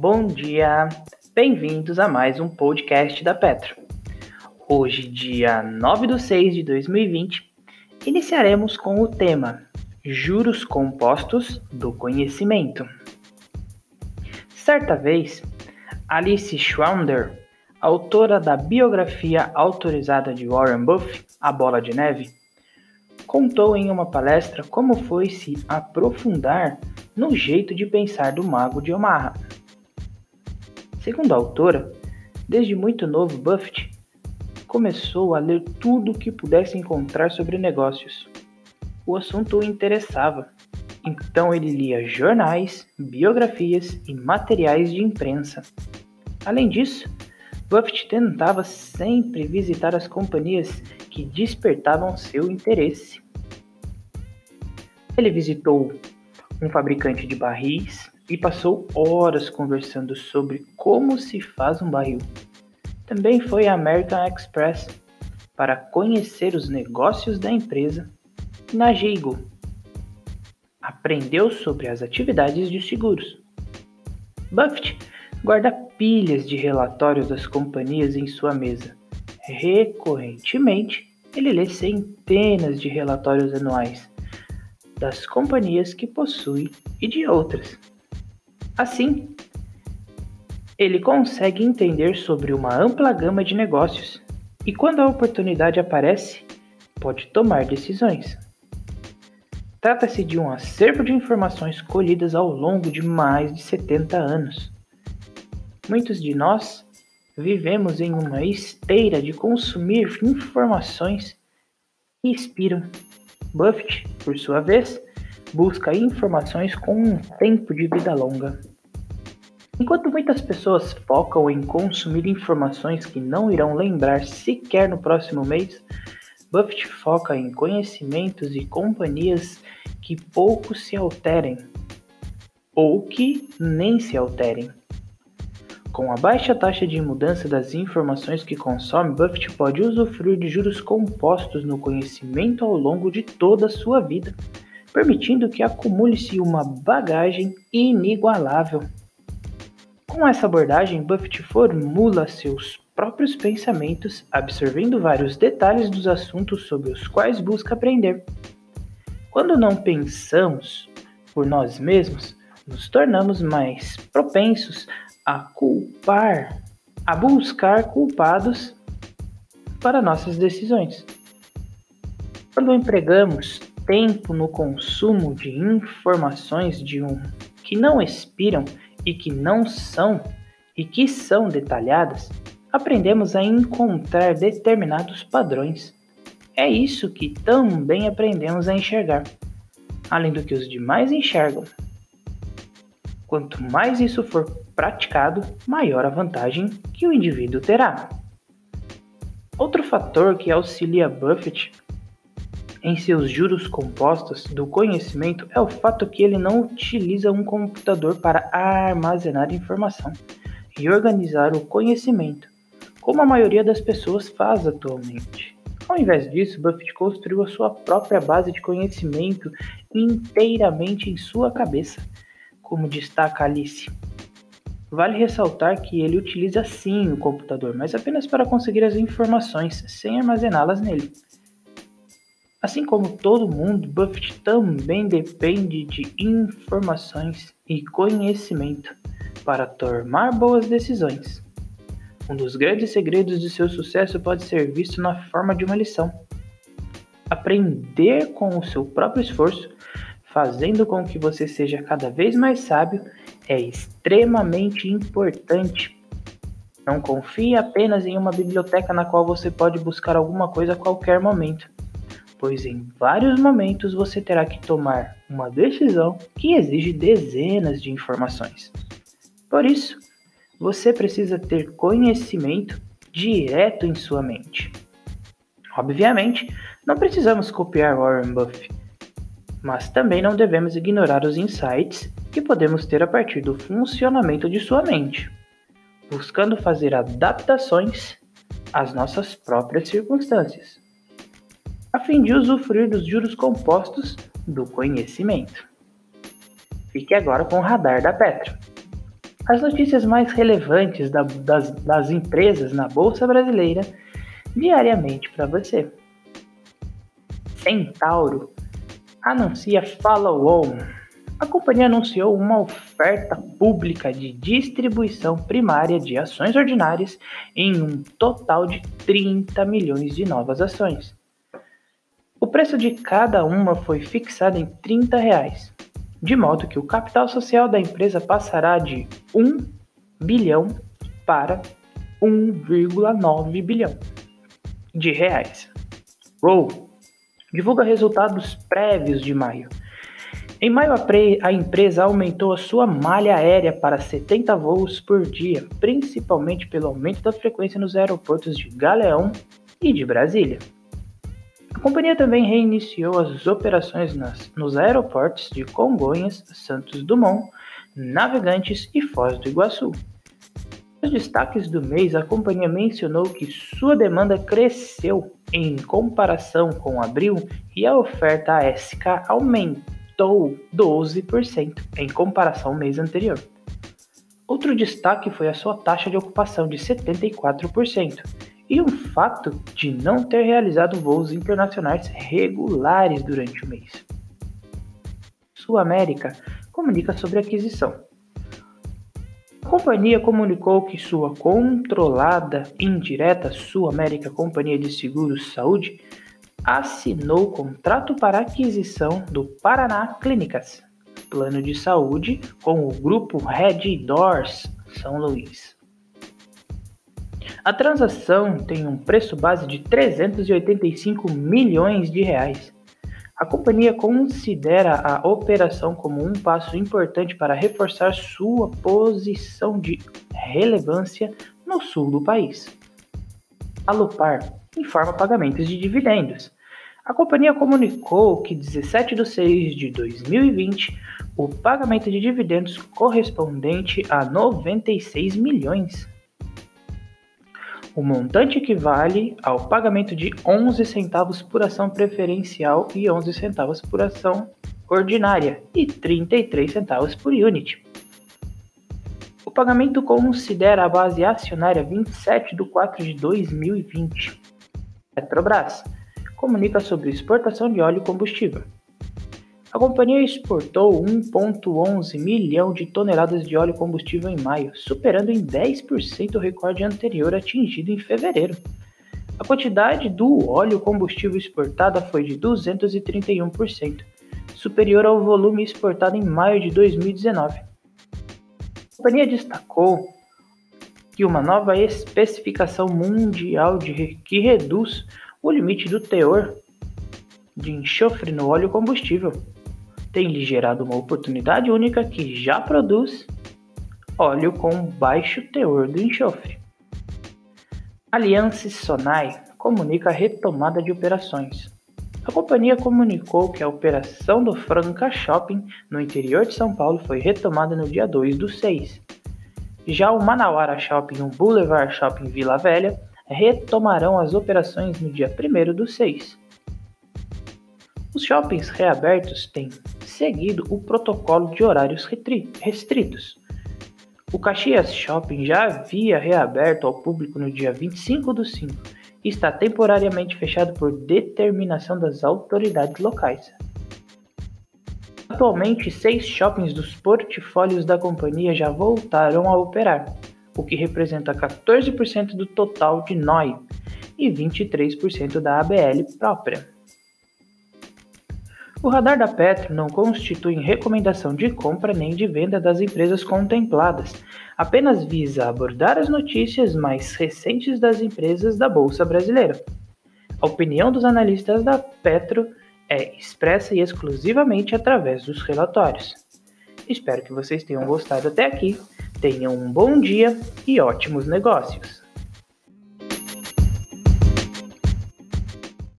Bom dia, bem-vindos a mais um podcast da Petro. Hoje, dia 9 de 6 de 2020, iniciaremos com o tema Juros Compostos do Conhecimento. Certa vez, Alice Schwander, autora da biografia autorizada de Warren Buffett, A Bola de Neve, contou em uma palestra como foi se aprofundar no jeito de pensar do mago de Omaha. Segundo a autora, desde muito novo Buffett começou a ler tudo o que pudesse encontrar sobre negócios. O assunto o interessava, então ele lia jornais, biografias e materiais de imprensa. Além disso, Buffett tentava sempre visitar as companhias que despertavam seu interesse. Ele visitou um fabricante de barris e passou horas conversando sobre como se faz um barril. Também foi à American Express para conhecer os negócios da empresa e na Gigo. Aprendeu sobre as atividades de seguros. Buffett guarda pilhas de relatórios das companhias em sua mesa. Recorrentemente, ele lê centenas de relatórios anuais das companhias que possui e de outras. Assim, ele consegue entender sobre uma ampla gama de negócios e, quando a oportunidade aparece, pode tomar decisões. Trata-se de um acervo de informações colhidas ao longo de mais de 70 anos. Muitos de nós vivemos em uma esteira de consumir informações que inspiram Buffett, por sua vez, busca informações com um tempo de vida longa. Enquanto muitas pessoas focam em consumir informações que não irão lembrar sequer no próximo mês, Buffett foca em conhecimentos e companhias que pouco se alterem ou que nem se alterem. Com a baixa taxa de mudança das informações que consome, Buffett pode usufruir de juros compostos no conhecimento ao longo de toda a sua vida, permitindo que acumule-se uma bagagem inigualável. Com essa abordagem, Buffett formula seus próprios pensamentos, absorvendo vários detalhes dos assuntos sobre os quais busca aprender. Quando não pensamos por nós mesmos, nos tornamos mais propensos a culpar, a buscar culpados para nossas decisões. Quando empregamos tempo no consumo de informações de um que não expiram e que não são e que são detalhadas, aprendemos a encontrar determinados padrões. É isso que também aprendemos a enxergar, além do que os demais enxergam. Quanto mais isso for praticado, maior a vantagem que o indivíduo terá. Outro fator que auxilia Buffett em seus juros compostos do conhecimento é o fato que ele não utiliza um computador para armazenar informação e organizar o conhecimento, como a maioria das pessoas faz atualmente. Ao invés disso, Buffett construiu a sua própria base de conhecimento inteiramente em sua cabeça, como destaca Alice. Vale ressaltar que ele utiliza sim o computador, mas apenas para conseguir as informações, sem armazená-las nele. Assim como todo mundo, Buffett também depende de informações e conhecimento para tomar boas decisões. Um dos grandes segredos de seu sucesso pode ser visto na forma de uma lição. Aprender com o seu próprio esforço, fazendo com que você seja cada vez mais sábio é extremamente importante. Não confie apenas em uma biblioteca na qual você pode buscar alguma coisa a qualquer momento, pois em vários momentos você terá que tomar uma decisão que exige dezenas de informações. Por isso, você precisa ter conhecimento direto em sua mente. Obviamente, não precisamos copiar Warren Buffett, mas também não devemos ignorar os insights que podemos ter a partir do funcionamento de sua mente, buscando fazer adaptações às nossas próprias circunstâncias, a fim de usufruir dos juros compostos do conhecimento. Fique agora com o radar da Petra. as notícias mais relevantes da, das, das empresas na Bolsa Brasileira diariamente para você. Centauro anuncia follow-on. A companhia anunciou uma oferta pública de distribuição primária de ações ordinárias em um total de 30 milhões de novas ações. Preço de cada uma foi fixado em 30 reais, de modo que o capital social da empresa passará de 1 bilhão para 1,9 bilhão de reais. Roll divulga resultados prévios de maio. Em maio, a empresa aumentou a sua malha aérea para 70 voos por dia, principalmente pelo aumento da frequência nos aeroportos de Galeão e de Brasília. A companhia também reiniciou as operações nas, nos aeroportos de Congonhas, Santos Dumont, Navegantes e Foz do Iguaçu. Nos destaques do mês, a companhia mencionou que sua demanda cresceu em comparação com abril e a oferta ASK aumentou 12% em comparação ao mês anterior. Outro destaque foi a sua taxa de ocupação de 74% e o fato de não ter realizado voos internacionais regulares durante o mês. Sul América comunica sobre aquisição. A companhia comunicou que sua controlada indireta Sul América Companhia de Seguros Saúde assinou contrato para aquisição do Paraná Clínicas, plano de saúde com o grupo Red Doors São Luís. A transação tem um preço base de 385 milhões de reais. A companhia considera a operação como um passo importante para reforçar sua posição de relevância no sul do país. A Lupar informa pagamentos de dividendos. A companhia comunicou que 17 de 6 de 2020 o pagamento de dividendos correspondente a 96 milhões o montante equivale ao pagamento de 11 centavos por ação preferencial e 11 centavos por ação ordinária e 33 centavos por unit. O pagamento considera a base acionária 27 de 4 de 2020. Petrobras comunica sobre exportação de óleo e combustível. A companhia exportou 1,11 milhão de toneladas de óleo combustível em maio, superando em 10% o recorde anterior atingido em fevereiro. A quantidade do óleo combustível exportada foi de 231%, superior ao volume exportado em maio de 2019. A companhia destacou que uma nova especificação mundial de, que reduz o limite do teor de enxofre no óleo combustível tem lhe gerado uma oportunidade única que já produz óleo com baixo teor do enxofre. Aliança Sonai comunica a retomada de operações. A companhia comunicou que a operação do Franca Shopping no interior de São Paulo foi retomada no dia 2 do 6. Já o Manauara Shopping e o Boulevard Shopping Vila Velha retomarão as operações no dia 1 do 6. Os shoppings reabertos têm seguido o protocolo de horários restritos. O Caxias Shopping já havia reaberto ao público no dia 25 do 5 e está temporariamente fechado por determinação das autoridades locais. Atualmente, seis shoppings dos portfólios da companhia já voltaram a operar, o que representa 14% do total de NOI e 23% da ABL própria. O radar da Petro não constitui recomendação de compra nem de venda das empresas contempladas, apenas visa abordar as notícias mais recentes das empresas da Bolsa Brasileira. A opinião dos analistas da Petro é expressa e exclusivamente através dos relatórios. Espero que vocês tenham gostado até aqui, tenham um bom dia e ótimos negócios!